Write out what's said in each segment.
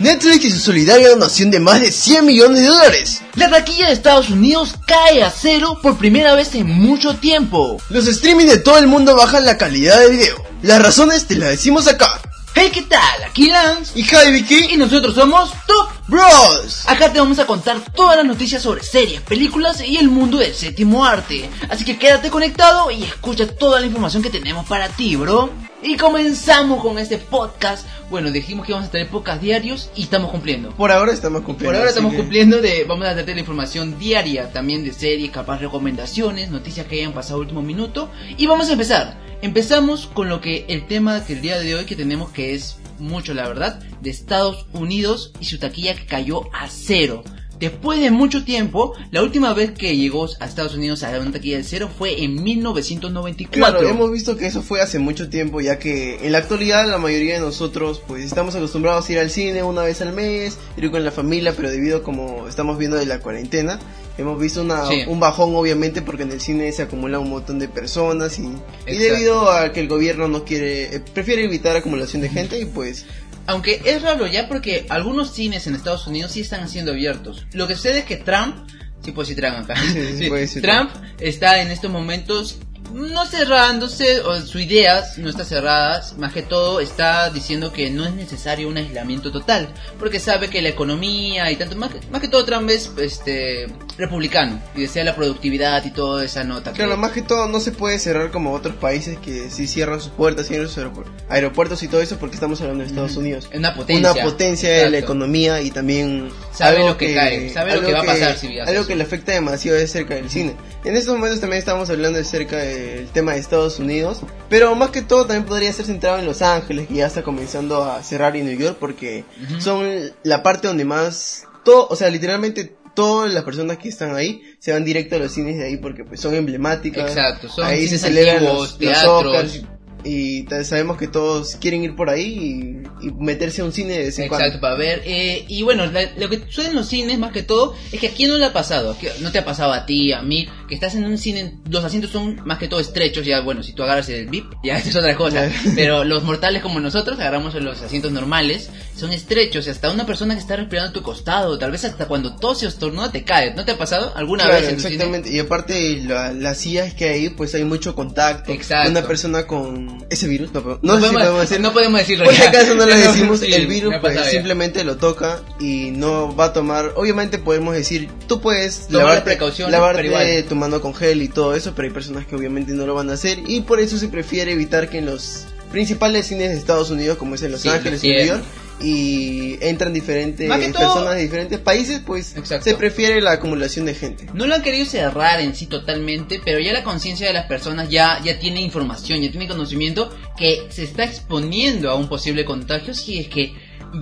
Netflix y su solidaria donación de más de 100 millones de dólares. La taquilla de Estados Unidos cae a cero por primera vez en mucho tiempo. Los streaming de todo el mundo bajan la calidad de video. Las razones te las decimos acá. Hey, ¿qué tal? Aquí Lance. Y Javi Vicky. Y nosotros somos Top Bros. Acá te vamos a contar todas las noticias sobre series, películas y el mundo del séptimo arte. Así que quédate conectado y escucha toda la información que tenemos para ti, bro. Y comenzamos con este podcast. Bueno, dijimos que íbamos a tener podcast diarios y estamos cumpliendo. Por ahora estamos cumpliendo. Por ahora estamos que- cumpliendo de, vamos a darte la información diaria también de series, capaz recomendaciones, noticias que hayan pasado último minuto. Y vamos a empezar. Empezamos con lo que el tema que el día de hoy que tenemos que es mucho la verdad de Estados Unidos y su taquilla que cayó a cero. Después de mucho tiempo, la última vez que llegó a Estados Unidos a una taquilla de cero fue en 1994. Claro, hemos visto que eso fue hace mucho tiempo, ya que en la actualidad la mayoría de nosotros pues estamos acostumbrados a ir al cine una vez al mes, ir con la familia, pero debido como estamos viendo de la cuarentena, hemos visto una, Sí. un bajón obviamente porque en el cine se acumula un montón de personas y, y debido a que el gobierno no quiere, eh, prefiere evitar acumulación de gente y pues Aunque es raro ya porque algunos cines en Estados Unidos sí están siendo abiertos. Lo que sucede es que Trump, sí puedo decir Trump acá, Sí, sí, Sí, puede Trump está en estos momentos no cerrándose, o su idea no está cerrada, más que todo está diciendo que no es necesario un aislamiento total, porque sabe que la economía y tanto, más que, más que todo Trump es este, republicano y desea la productividad y toda esa nota. que- Claro, más que todo no se puede cerrar como otros países que sí cierran sus puertas, cierran sus aeropu- aeropuertos y todo eso porque estamos hablando de Estados Ujú. Unidos. Una potencia. Una potencia de la Exacto. economía y también Sabe lo que cae, sabe lo que va a pasar si hace Algo eso. que le afecta demasiado es cerca del cine. En estos momentos también estamos hablando acerca del tema de Estados Unidos, pero más que todo también podría ser centrado en Los Ángeles, que ya está comenzando a cerrar y New York porque son la parte donde más todo, o sea, literalmente todas las personas que están ahí se van directo a los cines de ahí porque pues son emblemáticas. Exacto, son ahí se celebran los, los teatros. Oscars y sabemos que todos quieren ir por ahí y, y meterse a un cine de vez en Exacto, cuando. para ver. eh, y bueno, la- lo que sucede en los cines más que todo es que aquí no le ha pasado. Aquí no te ha pasado a ti, a mí, que estás en un cine, los asientos son más que todo estrechos. Ya, bueno, si tú agarras el VIP, ya es otra cosa. Pero los mortales como nosotros agarramos los asientos normales, son estrechos. Y hasta una persona que está respirando a tu costado, tal vez hasta cuando tose o estornuda te cae. ¿No te ha pasado alguna Claro, vez en tu cine? exactamente. Y aparte, la- las sillas que hay, pues hay mucho contacto. Exacto. Una persona con ese virus, no, no, No, sé si podemos, decir. no podemos decirlo. Por si acaso no lo decimos, Sí, el virus pues simplemente lo toca y no va a tomar, obviamente podemos decir, tú puedes Tomar lavarte, precauciones, lavarte igual. tu mano con gel y todo eso, pero hay personas que obviamente no lo van a hacer y por eso se prefiere evitar que en los principales cines de Estados Unidos, como es en Los Sí, Ángeles y New. York, y entran diferentes todo- personas de diferentes países, pues Exacto. se prefiere la acumulación de gente. No lo han querido cerrar en sí totalmente, pero ya la conciencia de las personas ya, ya tiene información, ya tiene conocimiento que se está exponiendo a un posible contagio si es que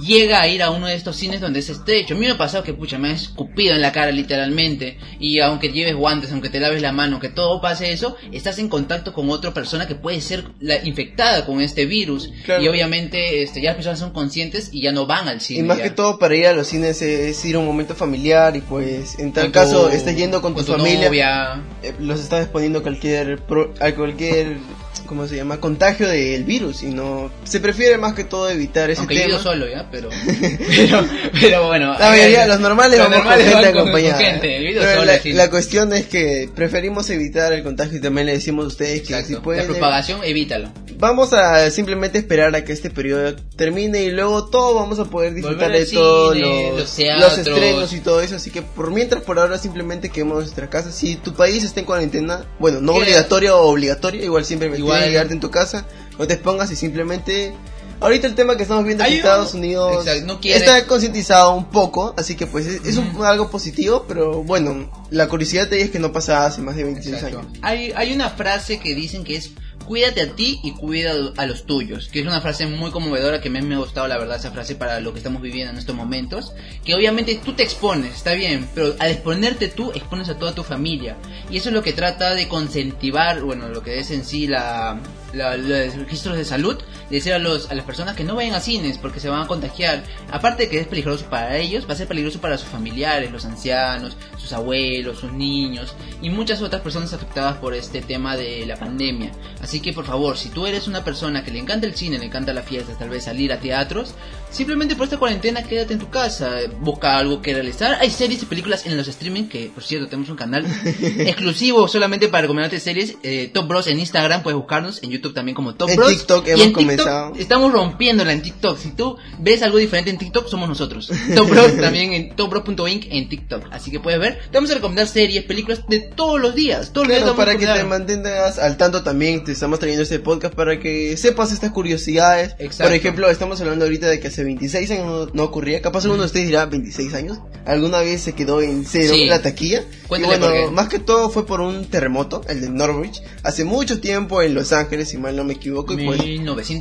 llega a ir a uno de estos cines donde es estrecho. A mí me ha pasado que, pucha, me ha escupido en la cara literalmente. Y aunque lleves guantes, aunque te laves la mano, que todo pase eso, estás en contacto con otra persona que puede ser la infectada con este virus. Claro. Y obviamente este, ya las personas son conscientes y ya no van al cine. Y más ya. que todo para ir a los cines es ir a un momento familiar y pues en tal Con caso tu- estés yendo con, tu, tu familia, novia. eh, los estás exponiendo a cualquier pro- a cualquier ¿cómo se llama? contagio del virus y no se prefiere más que todo evitar ese Aunque yo tema. ido solo, ¿ya? Pero, pero, pero bueno. La mayoría, los normales los vamos normales con gente van acompañada. con gente, yo solo la, la cuestión es que preferimos evitar el contagio y también le decimos a ustedes que Exacto. si pueden la propagación, evítalo. Vamos a simplemente esperar a que este periodo termine y luego todo vamos a poder disfrutar de todos los, los teatros. estrenos y todo eso. Así que por mientras, por ahora, simplemente quedemos en nuestra casa. Si tu país está en cuarentena, bueno, no obligatorio o obligatorio, igual simplemente Igual. Tienes que quedarte en tu casa, no te expongas y simplemente. Ahorita el tema que estamos viendo en Estados un- Unidos Exacto, no está concientizado un poco, así que pues es, es un- algo positivo, pero bueno, la curiosidad de ella es que no pasa hace más de 26 Exacto. años. Hay, hay una frase que dicen que es cuídate a ti y cuida a los tuyos, que es una frase muy conmovedora que mí me ha gustado la verdad esa frase para lo que estamos viviendo en estos momentos, que obviamente tú te expones, está bien, pero al exponerte tú expones a toda tu familia y eso es lo que trata de consentivar, bueno, lo que es en sí la, la- los registros de salud, decir a, los, a las personas que no vayan a cines porque se van a contagiar. Aparte de que es peligroso para ellos, va a ser peligroso para sus familiares, los ancianos, sus abuelos, sus niños y muchas otras personas afectadas por este tema de la pandemia. Así que por favor, si tú eres una persona que le encanta el cine, le encanta la fiesta, tal vez salir a teatros, simplemente por esta cuarentena quédate en tu casa, busca algo que realizar. Hay series y películas en los streaming que, por cierto, tenemos un canal exclusivo solamente para recomendarte series. Eh, Top Bros en Instagram, puedes buscarnos, en YouTube también como Top En Bros. TikTok Y hemos en TikTok comenzado. Estamos rompiéndola en TikTok. Si tú ves algo diferente en TikTok, somos nosotros. Top Bros también en topbros.inc en TikTok. Así que puedes ver. Te vamos a recomendar series, películas de todos los días. Todos los días Claro, vamos a para que te mantengas al tanto también, te estamos trayendo este podcast para que sepas estas curiosidades. Exacto. Por ejemplo, estamos hablando ahorita de que hace 26 años no, no ocurría. Capaz alguno de ustedes dirá, 26 años. ¿Alguna vez se quedó en cero Sí. la taquilla? Cuéntale y bueno, más que todo fue por un terremoto, el de Norwich, hace mucho tiempo en Los Ángeles, si mal no me equivoco. Y pues,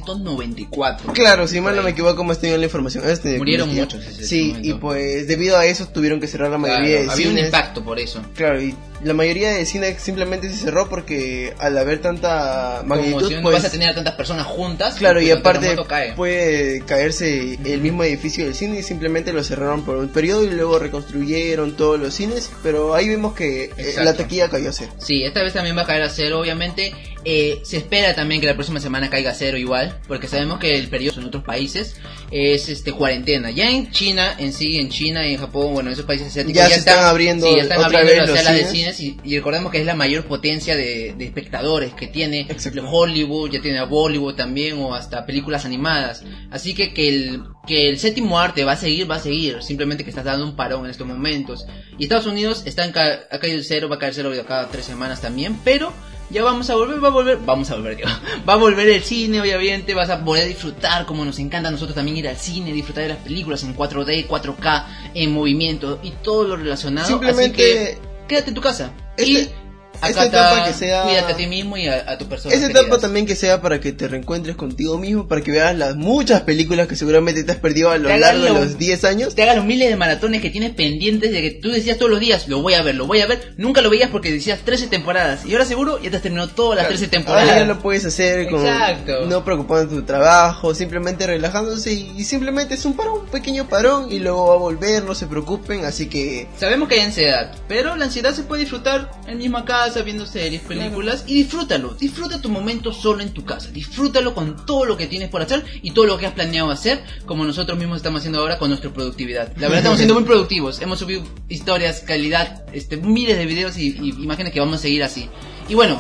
1994. Claro, si mal no me equivoco, hemos tenido la información. Que Murieron muchos Sí, momento. y pues debido a eso tuvieron que cerrar la Claro, mayoría de había un impacto por eso. Claro, y la mayoría de cine simplemente se cerró porque al haber tanta magnitud, pues, vas a tener a tantas personas juntas. claro, y pues, aparte cae. puede caerse el mismo edificio del cine y simplemente lo cerraron por un periodo y luego reconstruyeron todos los cines, pero ahí vimos que eh, Exacto. la taquilla cayó a cero. Sí, esta vez también va a caer a cero, obviamente. Eh, se espera también que la próxima semana caiga a cero igual, porque sabemos que el periodo en otros países es este cuarentena. Ya en China, en sí, en China y en Japón, bueno, en esos países asiáticos Ya se están abriendo sí, ya están otra abriendo vez las salas de cines. Cines y, y recordemos que es la mayor potencia de, de espectadores que tiene. Hollywood, ya tiene a Bollywood también o hasta películas animadas. Así que que el, que el séptimo arte va a seguir, va a seguir, simplemente que estás dando un parón en estos momentos. Y Estados Unidos está en ca- ha caído cero, va a caer cero cada tres semanas también, pero ya vamos a volver, va a volver, vamos a volver, digo, va a volver el cine, obviamente, vas a poder disfrutar como nos encanta a nosotros también ir al cine, disfrutar de las películas en 4D, 4K, en movimiento y todo lo relacionado. Simplemente Así que quédate en tu casa. Este- y esta acata, etapa que sea- cuídate a ti mismo y a, a tu persona. Esa etapa también que sea para que te reencuentres contigo mismo, para que veas las muchas películas que seguramente te has perdido a lo Te largo de los 10 años. te hagas los miles de maratones que tienes pendientes de que tú decías todos los días, lo voy a ver, lo voy a ver. Nunca lo veías porque decías 13 temporadas. Y ahora seguro ya te has terminado todas las 13 temporadas. Ahora ya lo puedes hacer con Exacto. no preocupando tu trabajo, simplemente relajándose y, y simplemente es un parón, un pequeño parón y luego va a volver, no se preocupen, así que Sabemos que hay ansiedad, pero la ansiedad se puede disfrutar en misma casa, viendo series, películas y disfrútalo. Disfruta tu momento solo en tu casa. Disfrútalo con todo lo que tienes por hacer y todo lo que has planeado hacer, como nosotros mismos estamos haciendo ahora con nuestra productividad. La verdad estamos siendo muy productivos. Hemos subido historias, calidad, este, miles de videos y, y imágenes que vamos a seguir así. Y bueno,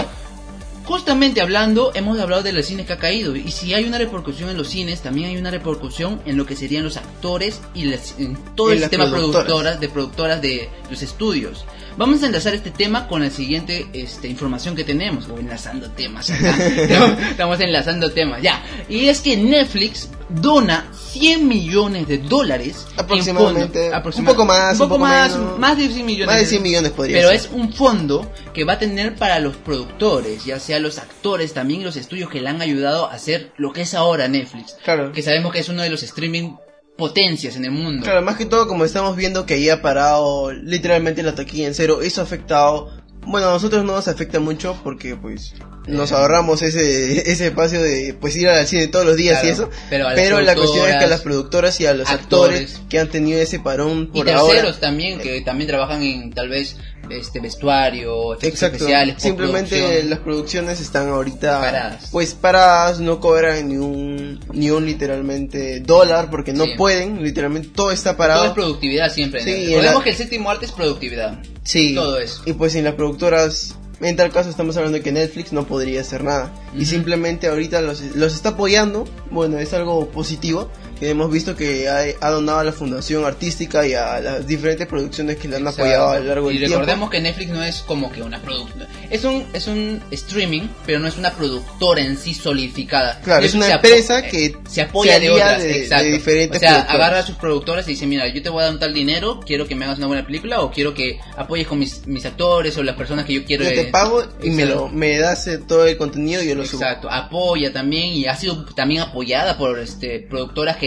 Justamente hablando, hemos hablado de los cines que ha caído. Y si hay una repercusión en los cines, también hay una repercusión en lo que serían los actores y en todo Y el sistema productoras. productoras, de productoras de los estudios. Vamos a enlazar este tema con la siguiente este, información que tenemos. O enlazando temas. Estamos enlazando temas, ya. Y es que Netflix dona 100 millones de dólares. en Aproximadamente, fondo. un poco más, Un poco un poco más, menos. más de 100 millones. más de 100 millones podría Pero ser. es un fondo que va a tener para los productores, ya sea los actores, también los estudios que le han ayudado a hacer lo que es ahora Netflix. Claro. Que sabemos que es uno de los streaming potencias en el mundo. Claro, más que todo como estamos viendo que ahí ha parado literalmente la taquilla en cero, eso ha afectado, bueno, a nosotros no nos afecta mucho porque pues nos Eh. ahorramos ese ese espacio de pues ir al cine todos los días Claro, y eso, pero las la cuestión es que a las productoras y a los actores, actores, que han tenido ese parón y por terceros ahora también, que también trabajan en tal vez este vestuario, efectos Exacto, especiales, simplemente las producciones están ahorita Paradas. pues paradas, no cobran ni un ni un literalmente dólar porque no Sí. pueden, literalmente todo está Todo parado. es productividad siempre. Sí, y Recordemos la- que el séptimo arte es productividad. Sí. Todo eso. Y pues sin las productoras, en tal caso estamos hablando de que Netflix no podría hacer nada. Y simplemente ahorita los, los está apoyando. Bueno, es algo positivo. Que hemos visto que ha, ha donado a la fundación artística y a las diferentes producciones que le han Exacto. apoyado a lo largo del y tiempo. recordemos que Netflix no es como que una productora. Es un, es un streaming, pero no es una productora en sí solidificada. Claro, es Netflix una se apo- empresa eh, que se apoya se de otras, de- de exacto. diferentes o sea, agarra a sus productoras y dice, mira, yo te voy a dar un tal dinero, quiero que me hagas una buena película o quiero que apoyes con mis, mis actores o las personas que yo quiero. Yo te pago y me, exacto. lo, me das eh, todo el contenido y yo lo subo. Exacto, apoya también y ha sido también apoyada por este productoras que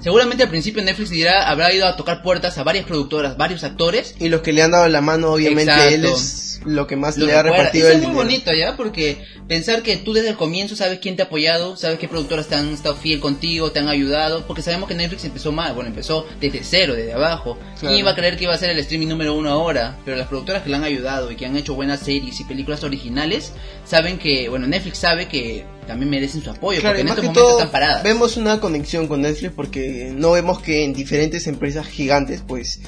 seguramente al principio Netflix dirá, habrá ido a tocar puertas a varias productoras, varios actores Y los que le han dado la mano, obviamente, Exacto. él es es lo que más Lo le ha repartido Eso el es muy dinero. bonito ya, porque pensar que tú desde el comienzo sabes quién te ha apoyado, sabes qué productoras te han estado fiel contigo, te han ayudado, porque sabemos que Netflix empezó mal, bueno, empezó desde cero, desde abajo. Claro. ¿Quién iba a creer que iba a ser el streaming número uno ahora? Pero las productoras que le han ayudado y que han hecho buenas series y películas originales, saben que, bueno, Netflix sabe que también merecen su apoyo, Claro, porque en estos momentos están paradas. vemos una conexión con Netflix porque no vemos que en diferentes empresas gigantes pues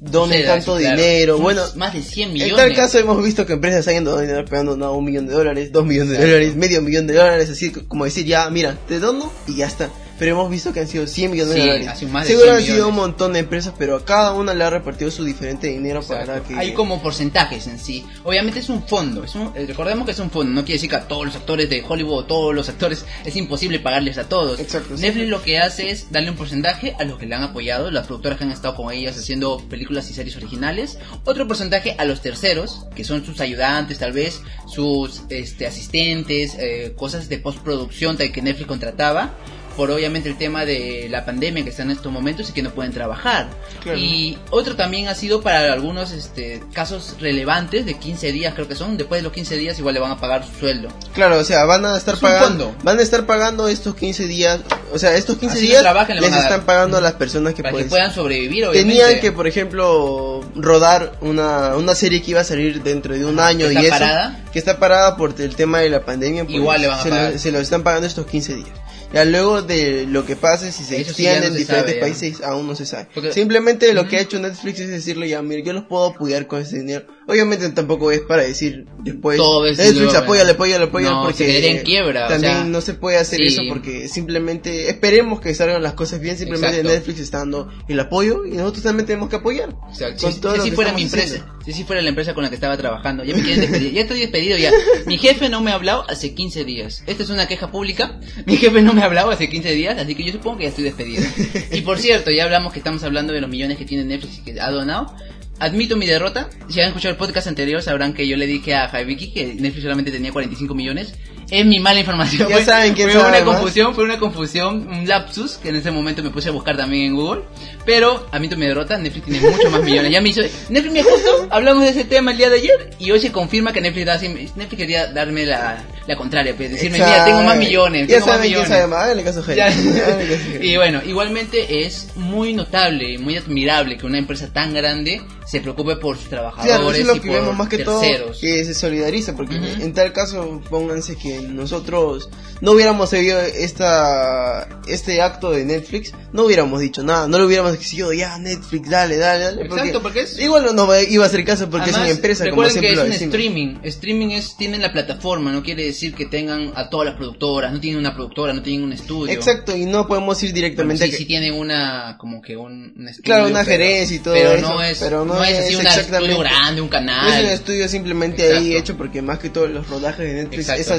donen tanto claro. dinero. Bueno, más de 100 en tal caso hemos visto que empresas donado dinero pegando no, un millón de dólares, dos millones de dólares, medio millón de dólares, así como decir ya, mira, te dono y ya está. Pero hemos visto que han sido 100 millones Sí, de dólares. más de Seguro 100 han sido un montón de empresas, pero a cada una le ha repartido su diferente dinero para Exacto. que... Hay como porcentajes en sí. Obviamente es un fondo. Es un- eh, recordemos que es un fondo. No quiere decir que a todos los actores de Hollywood, todos los actores, es imposible pagarles a todos. Exacto, sí. Netflix lo que hace es darle un porcentaje a los que le han apoyado, las productoras que han estado con ellas haciendo películas y series originales. Otro porcentaje a los terceros, que son sus ayudantes, tal vez, sus este, asistentes, eh, cosas de postproducción que Netflix contrataba. Por obviamente el tema de la pandemia que está en estos momentos y que no pueden trabajar. Claro. Y otro también ha sido para algunos este, casos relevantes de 15 días, creo que son. Después de los 15 días, igual le van a pagar su sueldo. Claro, o sea, van a estar Es pagando, van a estar pagando estos 15 días, o sea, estos 15 Así no días les están pagando a las personas que para que puedan sobrevivir, obviamente. tenían que, por ejemplo, rodar una, una serie que iba a salir dentro de un año que y está eso, parada. que está parada por el tema de la pandemia, pues, Igual le van a se, pagar. Lo, se lo están pagando estos 15 días. Ya luego de lo que pase, si se sí extiende no en diferentes sabe, países, aún no se sabe. Porque- Simplemente lo que ha hecho Netflix es decirle, ya, mire, yo los puedo apoyar con ese dinero. Obviamente tampoco es para decir después, Todo Netflix apóyale, apóyale, apóyale, No, porque se en quiebra, o también sea, no se puede hacer sí. eso porque simplemente esperemos que salgan las cosas bien, simplemente Exacto. Netflix está dando el apoyo y nosotros también tenemos que apoyar. O si, si que fuera mi empresa, haciendo. si así fuera la empresa con la que estaba trabajando, ya me quieren despedir, ya estoy despedido ya. Mi jefe no me ha hablado hace 15 días. Esta es una queja pública. Mi jefe no me ha hablado hace 15 días, así que yo supongo que ya estoy despedido. Y por cierto, ya hablamos que estamos hablando de los millones que tiene Netflix y que ha donado. Admito mi derrota. Si han escuchado el podcast anterior sabrán que yo le dije a Jaiviki que Netflix solamente tenía 45 millones. Es mi mala información. Ya saben quién fue sabe una más. confusión, fue una confusión, un lapsus que en ese momento me puse a buscar también en Google. Pero admito mi derrota, Netflix tiene mucho más millones. Ya me hizo. Netflix me justo hablamos de ese tema el día de ayer y hoy se confirma que Netflix, da Netflix quería darme la, la contraria, pues decirme, mira, Exacto. tengo más millones. Ya tengo más saben quién sabe más, háganle caso a. Ya. Háganle caso a Jaime. y bueno, igualmente es muy notable, muy admirable que una empresa tan grande se preocupe por sus trabajadores Claro, eso es y lo que por vemos más que terceros. todo, que se solidariza, porque Ujú. en tal caso, pónganse que nosotros no hubiéramos seguido esta, este acto de Netflix, no hubiéramos dicho nada, no lo hubiéramos exigido, ya Netflix, dale, dale, dale. Exacto, porque es- Igual no, no iba a hacer caso porque Además, es una empresa, como recuerden siempre que es lo un decimos. streaming. Streaming es tienen la plataforma, no quiere decir que tengan a todas las productoras, no tienen una productora, no tienen un estudio. Exacto, y no podemos ir Bueno, directamente sí, a que- sí tienen una como que un, un estudio, Claro, una pero- gerencia y todo pero eso, no es, pero no no es así un estudio grande, un canal. es un estudio simplemente ahí hecho porque más que todos los rodajes de Netflix Exacto. es a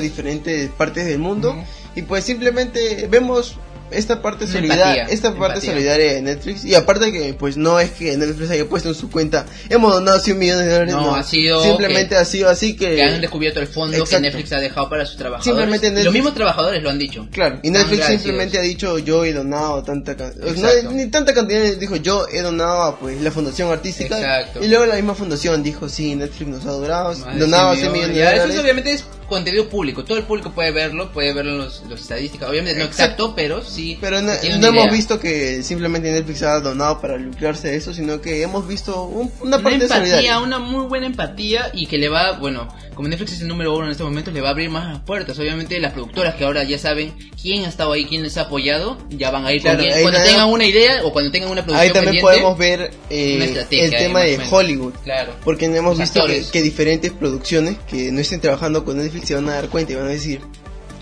partes del mundo. Y pues simplemente vemos esta parte solidaria, esta parte empatía. solidaria de Netflix y aparte que pues no es que Netflix haya puesto en su cuenta hemos donado 100 millones de dólares, No, no, ha sido simplemente que- ha sido así que, que han descubierto el fondo Exacto. que Netflix ha dejado para sus trabajadores. Simplemente Netflix- Los mismos trabajadores lo han dicho. Claro, y Netflix simplemente ha dicho yo he donado tanta ni tanta cantidad, dijo yo he donado a pues la fundación artística Exacto. y luego la misma fundación dijo sí, Netflix nos ha donado, donado 100 100 millones de dólares. Eso obviamente es contenido público, todo el público puede verlo, puede verlo en los, los estadísticas. Obviamente no Exacto. pero sí. Pero no, no hemos visto que simplemente Netflix ha donado para lucrarse de eso, sino que hemos visto un- una una parte empatía, solidaria. una muy buena empatía y que le va, bueno, como Netflix es el número uno en este momento, le va a abrir más las puertas. Obviamente las productoras que ahora ya saben quién ha estado ahí, quién les ha apoyado, ya van a ir Claro, con quién- ahí cuando también- tengan una idea o cuando tengan una producción Ahí también podemos ver eh, el tema de. Hollywood. Claro. Porque hemos Los visto que, que diferentes producciones que no estén trabajando con Netflix se van a dar cuenta y van a decir,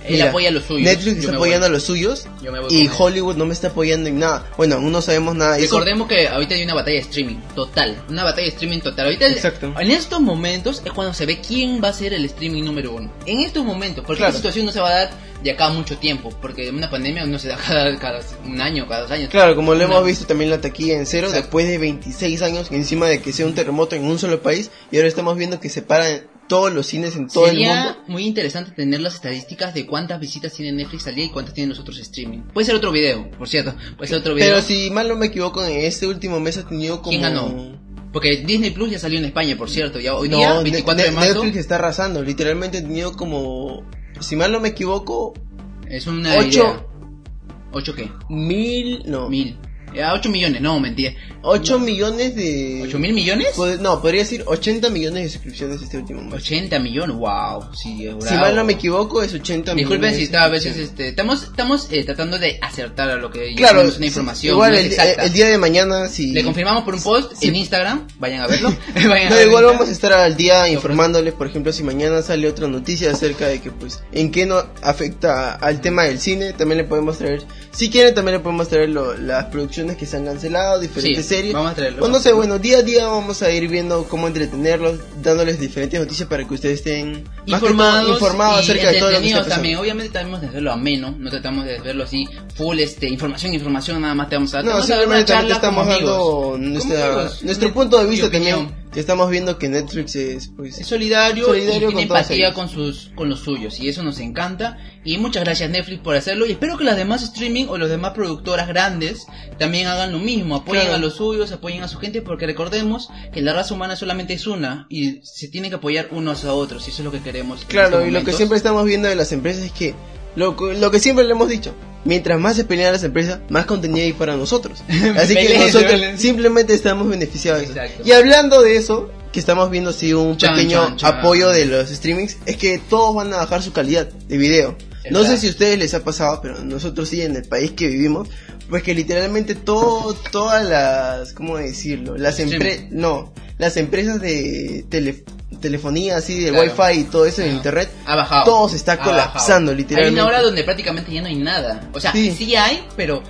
Él Mira, apoya a los suyos. Netflix está apoyando voy. a los suyos Yo me voy y. Hollywood no me está apoyando en nada. Bueno, aún no sabemos nada. eso- Recordemos que ahorita hay una batalla de streaming total, una batalla de streaming total. Ahorita Exacto. en estos momentos es cuando se ve quién va a ser el streaming número uno. En estos momentos, porque Claro. esta situación no se va a dar de acá a mucho tiempo, porque una pandemia no se da cada, cada un año, cada dos años. Claro, como lo hemos visto también la taquilla en cero, Exacto. después de 26 años, encima de que sea un terremoto en un solo país, y ahora estamos viendo que se paran todos los cines en todo el Sería mundo. muy interesante tener las estadísticas de cuántas visitas tiene Netflix al día y cuántas tienen los otros streaming. Puede ser otro video, por cierto. Puede ser otro video. Pero si mal no me equivoco, en este último mes ha tenido como... ¿Quién ganó? Porque Disney Plus ya salió en España, por cierto. Ya hoy No, día, Ne- 24 de marzo, Netflix está arrasando. Literalmente he tenido como, si mal no me equivoco, es una Ocho- idea. ¿Ocho qué? mil, no, Mil. Eh, a 8 millones, no, mentira. 8 millones de... ¿8 mil millones? Pod- No, podría decir 80 millones de suscripciones este último mes. 80 millones, wow. Sí, es Si mal no me equivoco, es 80 Disculpen millones. si de está a veces este estamos estamos eh, tratando de acertar a lo que Claro, tenemos una información igual no es el, exacta. el día de mañana, si... Le confirmamos por un post en Instagram, vayan a verlo. Vayan a No, ver igual vamos a estar al día informándoles, por ejemplo, si mañana sale otra noticia acerca de que, pues, en qué no afecta al tema del cine, también le podemos traer, si quieren, también le podemos traer lo- las producciones que se han cancelado, diferentes Sí, series. vamos a traerlo. O no sé, bueno, día a día vamos a ir viendo cómo entretenerlos, dándoles diferentes noticias para que ustedes estén todo informados, informados y acerca de todo lo que está pasando. también. Obviamente tratamos de hacerlo ameno, no tratamos de hacerlo así full este información, información, nada más te vamos a dar. No, a simplemente también te estamos dando nuestra, nuestro punto de vista también, que estamos viendo que Netflix es, pues, Es solidario, Solidario y tiene con empatía con sus con los suyos y eso nos encanta y muchas gracias Netflix por hacerlo y espero que las demás streaming o las demás productoras grandes también hagan lo mismo, apoyen Claro. a los suyos, apoyen a su gente porque recordemos que la raza humana solamente es una y se tiene que apoyar unos a otros y eso es lo que queremos. Claro, y lo que siempre estamos viendo de las empresas es que lo, lo que siempre le hemos dicho, mientras más se pelean las empresas, más contenido hay para nosotros. Así que nosotros simplemente estamos beneficiados. Exacto. Y hablando de eso, que estamos viendo sí un Chan, pequeño chan, chan. apoyo de los streamings, es que todos van a bajar su calidad de video. No sé si a ustedes les ha pasado, pero nosotros sí en el país que vivimos, pues que literalmente todo, todas las, ¿cómo decirlo? Las empresas, no, las empresas de tele- telefonía, así de Claro. wifi y todo eso de Ajá. internet, ha bajado. todo se está Ha colapsando, bajado. literalmente. Hay una hora donde prácticamente ya no hay nada. O sea, Sí. sí, hay, pero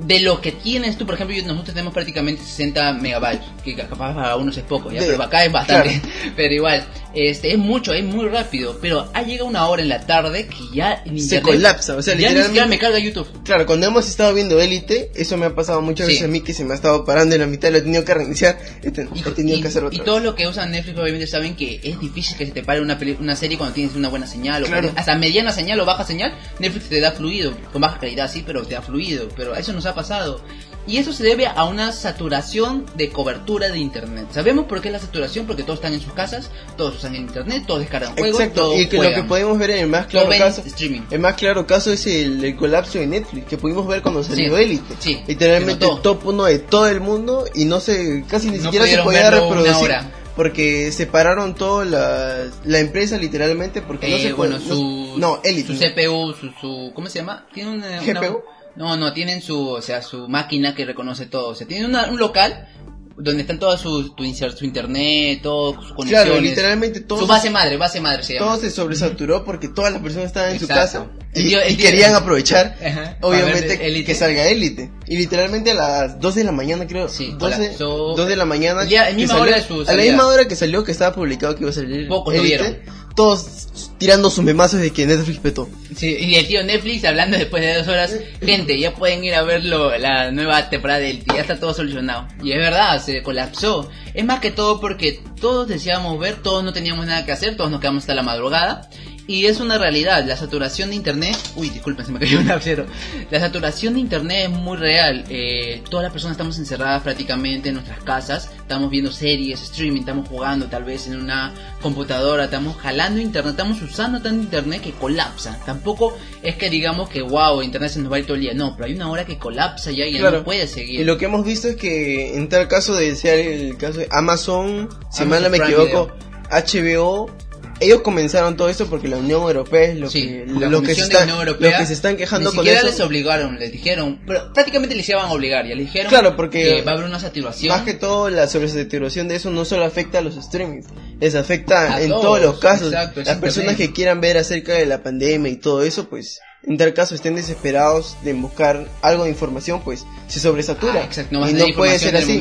de lo que tienes tú, por ejemplo, nosotros tenemos prácticamente 60 megabytes, que capaz para unos es poco, ¿ya? De- pero acá es bastante. Pero igual, este es mucho, es muy rápido. Pero ha llegado una hora en la tarde que ya en Se colapsa, o sea, ya ni siquiera me carga YouTube. Claro, cuando hemos estado viendo Élite, eso me ha pasado muchas Sí. veces a mí que se me ha estado parando en la mitad, lo he tenido que reiniciar, he, ten- Y, he tenido y- que hacer y otra todos vez. los que usan Netflix obviamente saben que es difícil que se te pare una, peli- una serie cuando tienes una buena señal o Claro. hasta mediana señal o baja señal, Netflix te da fluido, con baja calidad sí, pero te da fluido, pero eso nos ha pasado. Y eso se debe a una saturación de cobertura de internet. Sabemos por qué es la saturación, porque todos están en sus casas, todos usan el internet, todos descargan juegos, Exacto, todos y que lo que podemos ver en el más claro caso, streaming. el más claro caso es el, el colapso de Netflix, que pudimos ver cuando salió Sí, Élite. sí, Literalmente notó. top uno de todo el mundo y no se, casi ni No siquiera se podía una reproducir. Porque separaron toda la, la empresa literalmente porque no Eh, se bueno, puede- su, no, no, Élite. su CPU, su, su, ¿cómo se llama? Tiene una, una- GPU? No, no, tienen su, o sea, su máquina que reconoce todo. O sea, tienen una- un local donde están todas sus, tu su internet, todo, sus conexiones. Claro, literalmente todo Su se- base madre, base madre se llama. todo se sobresaturó porque todas las personas estaban en su casa y, tío- tío- querían aprovechar Ajá, obviamente ver que salga élite y literalmente a las 2 de la mañana creo Sí, 12, colapsó. 2 de la mañana El día- que misma salió- hora de su a la misma hora que salió que estaba publicado que iba a salir Pocos lo Élite, vieron. todos tirando sus memazos de que Netflix petó Sí, y el tío Netflix hablando después de dos horas, gente, ya pueden ir a verlo, la nueva temporada del ya está todo solucionado. Y es verdad, se colapsó. Es más que todo porque todos deseábamos ver, todos no teníamos nada que hacer, todos nos quedamos hasta la madrugada. Y es una realidad, la saturación de internet, uy, disculpen, se me cayó un lapsero. La saturación de internet es muy real. Eh, todas las personas estamos encerradas prácticamente en nuestras casas, estamos viendo series, streaming, estamos jugando tal vez en una computadora, estamos jalando internet, estamos usando tanto internet que colapsa. Tampoco es que digamos que wow, internet se nos va a ir todo el día, no, pero hay una hora que colapsa ya y ya Claro. no puede seguir. y lo que hemos visto es que en tal caso de ser el caso de Amazon si mal no me equivoco HBO ellos comenzaron todo esto porque la Unión Europea es lo Sí, que la lo que se Comisión de está, Unión Europea lo que se están quejando ni con siquiera eso les obligaron, les dijeron, pero prácticamente les iban a obligar, ya les dijeron Claro, porque- que va a haber una saturación. Más que todo, la sobresaturación de eso no solo afecta a los streamings, les afecta A en todos, todos los casos. exacto, Las personas que quieran ver acerca de la pandemia y todo eso, pues, en tal caso estén desesperados de buscar algo de información, pues, se sobresatura. Ah, exacto, no y no puede ser así.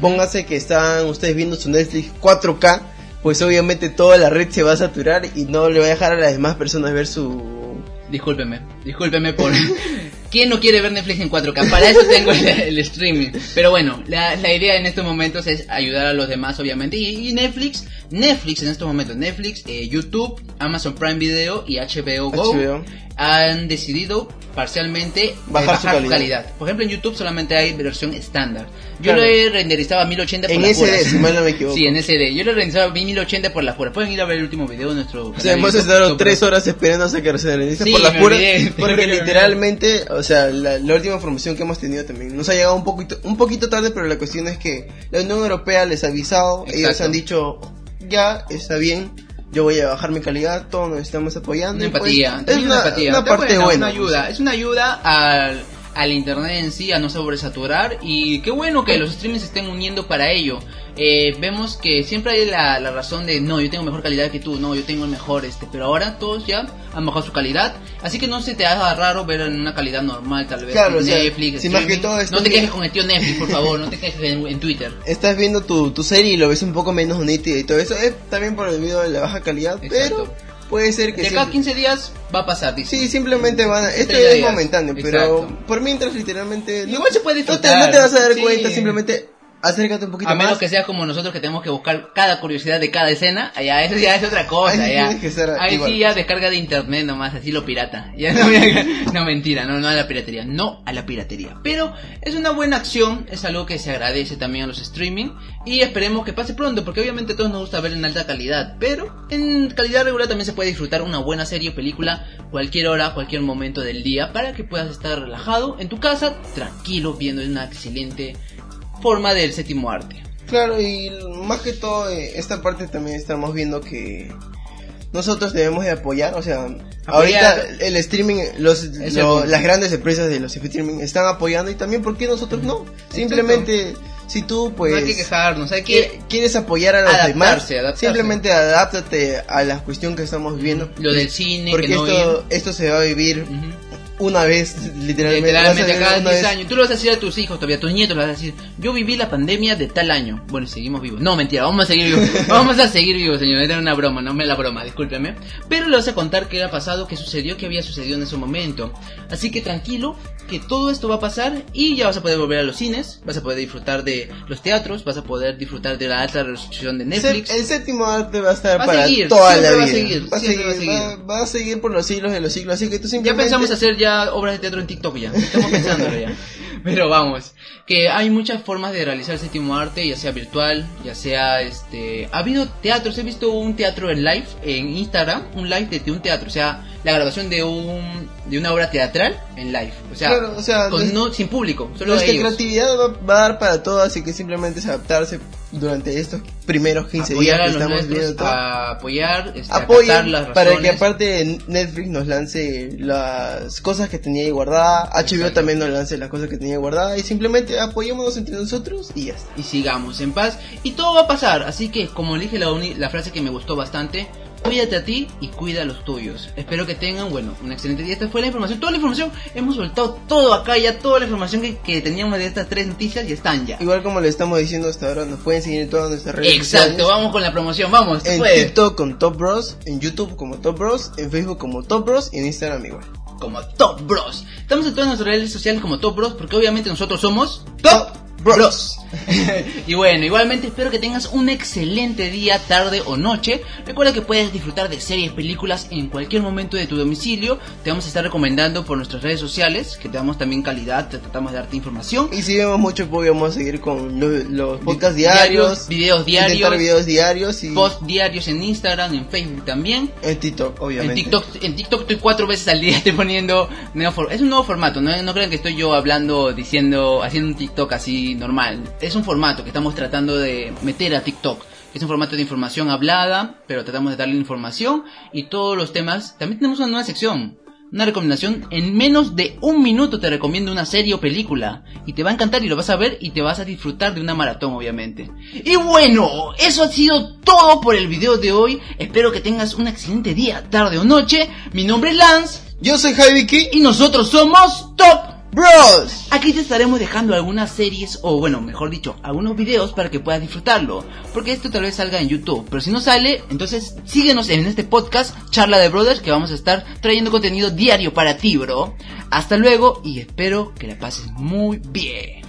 Póngase que están ustedes viendo su Netflix 4K, pues obviamente toda la red se va a saturar y no le va a dejar a las demás personas ver su... Discúlpeme, discúlpeme por... ¿Quién no quiere ver Netflix en 4K? Para eso tengo el, el streaming. Pero bueno, la, la idea en estos momentos es ayudar a los demás, obviamente. Y, y Netflix, Netflix en estos momentos, Netflix, eh, YouTube, Amazon Prime Video y HBO Go. HBO. Han decidido parcialmente Bajar bajar, su su, calidad. calidad. Por ejemplo, en YouTube solamente hay versión estándar. Yo Claro. lo he renderizado a 1080 por En las SD, puras. si mal no me equivoco. Sí, en SD. Yo lo he renderizado a 1080 por las puras. Pueden ir a ver el último video de nuestro O sea, hemos estado tres horas esperando hasta que se realice Sí, por las puras. olvidé. Porque literalmente, o sea, la, la última información que hemos tenido también nos ha llegado un poquito, un poquito tarde, pero la cuestión es que la Unión Europea les ha avisado, ellos Exacto. han dicho, ya, está bien, yo voy a bajar mi calidad, todos nos estamos apoyando. Una pues, empatía. es una, una empatía. una parte buena, buena. Una ayuda. Es una ayuda al, al internet en sí a no sobresaturar. Y qué bueno que los streamings se estén uniendo para ello. Eh, vemos que siempre hay la, la razón de no, yo tengo mejor calidad que tú, no, yo tengo el mejor este. Pero ahora todos ya han bajado su calidad. Así que no se te haga raro ver en una calidad normal, tal vez. Claro, en o sea, Netflix, si más que streaming. todo No te quejes con el tío Netflix, por favor, no te quejes en, en Twitter. Estás viendo tu, tu serie y lo ves un poco menos nítida y todo eso, es también por el video de la baja calidad, Exacto. pero puede ser que De sí- cada 15 días va a pasar, dice. Sí, simplemente van a... Esto 30 es momentáneo, pero Exacto. por mientras literalmente... no- Igual se puede no te, disfrutar. no te vas a dar Sí. cuenta, simplemente acércate un poquito A menos que sea como nosotros que tenemos que buscar cada curiosidad de cada escena, ya eso ya es otra cosa, Ahí ya. que ser Ahí igual. sí ya descarga de internet nomás, así lo pirata. Ya no, no mentira, no, no a la piratería, no a la piratería. Pero es una buena acción, es algo que se agradece también a los streaming y esperemos que pase pronto, porque obviamente a todos nos gusta ver en alta calidad, pero en calidad regular también se puede disfrutar una buena serie o película cualquier hora, cualquier momento del día, para que puedas estar relajado en tu casa, tranquilo, viendo una excelente forma del séptimo arte. Claro, y más que todo, eh, esta parte también estamos viendo que nosotros debemos de apoyar, o sea, ahorita el streaming, los, lo- las grandes empresas de los streaming están apoyando y también, ¿por qué nosotros no? Simplemente, si tú pues... no hay que quejarnos, hay que qui- quieres apoyar a los demás, Adaptarse, simplemente adáptate a la cuestión que estamos viviendo. lo del cine, Porque que no esto, esto se va a vivir. Una vez, literalmente. Literalmente a cada vivir una 10 vez. años. Tú lo vas a decir a tus hijos, todavía a tus nietos, le vas a decir, yo viví la pandemia de tal año. Bueno, seguimos vivos. No, mentira, vamos a seguir vivos. vamos a seguir vivos, señor. Era una broma, no me la broma, discúlpeme. Pero le vas a contar qué ha pasado, qué sucedió, qué había sucedido en ese momento. Así que tranquilo, que todo esto va a pasar y ya vas a poder volver a los cines, vas a poder disfrutar de los teatros, vas a poder disfrutar de la alta resolución de Netflix. El séptimo arte va a estar Va para seguir, toda la siempre va a vida. seguir, va, seguir, va a seguir. va a seguir por los siglos de los siglos. Así que tú Ya simplemente. pensamos hacer ya obras de teatro en TikTok ya. Estamos pensándolo ya. Pero vamos, que hay muchas formas de realizar el séptimo arte, ya sea virtual, ya sea este, ha habido teatros, he visto un teatro en live en Instagram, un live de, de un teatro, o sea, la grabación de un de una obra teatral en live, o sea, Claro, o sea, con no sin público, solo Nuestra ellos. creatividad va, va a dar para todo, así que simplemente es adaptarse durante estos primeros 15 apoyar días que estamos viendo todo. a apoyar, este, Apoyen las para que razones. aparte Netflix nos lance las cosas que tenía ahí guardadas, HBO Exacto. también nos lance las cosas que tenía guardadas y simplemente apoyémonos entre nosotros y ya está. y sigamos en paz y todo va a pasar así que como dije la, uni- la frase que me gustó bastante cuídate a ti y cuida a los tuyos espero que tengan bueno un excelente día esta fue la información toda la información hemos soltado todo acá ya toda la información que, que teníamos de estas tres noticias ya están ya Igual como le estamos diciendo hasta ahora, nos pueden seguir en todas nuestras redes exacto sociales. vamos con la promoción vamos En puedes. TikTok con Top Bros, en YouTube como Top Bros, en Facebook como Top Bros y en Instagram igual. como Top Bros estamos en todas nuestras redes sociales como Top Bros porque obviamente nosotros somos Top Bros. y bueno, igualmente espero que tengas un excelente día, tarde o noche. Recuerda que puedes disfrutar de series, películas en cualquier momento de tu domicilio. Te vamos a estar recomendando por nuestras redes sociales, que te damos también calidad, te tratamos de darte información. Y si vemos mucho, pues vamos a seguir con los, los podcasts Diarios, diarios, videos diarios. videos diarios y Post diarios en Instagram, en Facebook también. en TikTok, En obviamente. TikTok, en TikTok estoy cuatro veces al día estoy poniendo nuevo es un nuevo formato, no, no crean que estoy yo hablando, diciendo, haciendo un TikTok así normal. Es un formato que estamos tratando de meter a TikTok. Es un formato de información hablada, pero tratamos de darle información y todos los temas. También tenemos una nueva sección. Una recomendación, en menos de un minuto te recomiendo una serie o película y te va a encantar y lo vas a ver y te vas a disfrutar de una maratón obviamente. Y bueno, eso ha sido todo por el video de hoy. Espero que tengas un excelente día, tarde o noche. Mi nombre es Lance Yo soy Javi Ki y nosotros somos Top. Bros. Aquí te estaremos dejando algunas series o bueno, mejor dicho, algunos videos para que puedas disfrutarlo, porque esto tal vez salga en YouTube, pero si no sale, entonces síguenos en este podcast Charla de Brothers que vamos a estar trayendo contenido diario para ti, bro. Hasta luego y espero que la pases muy bien.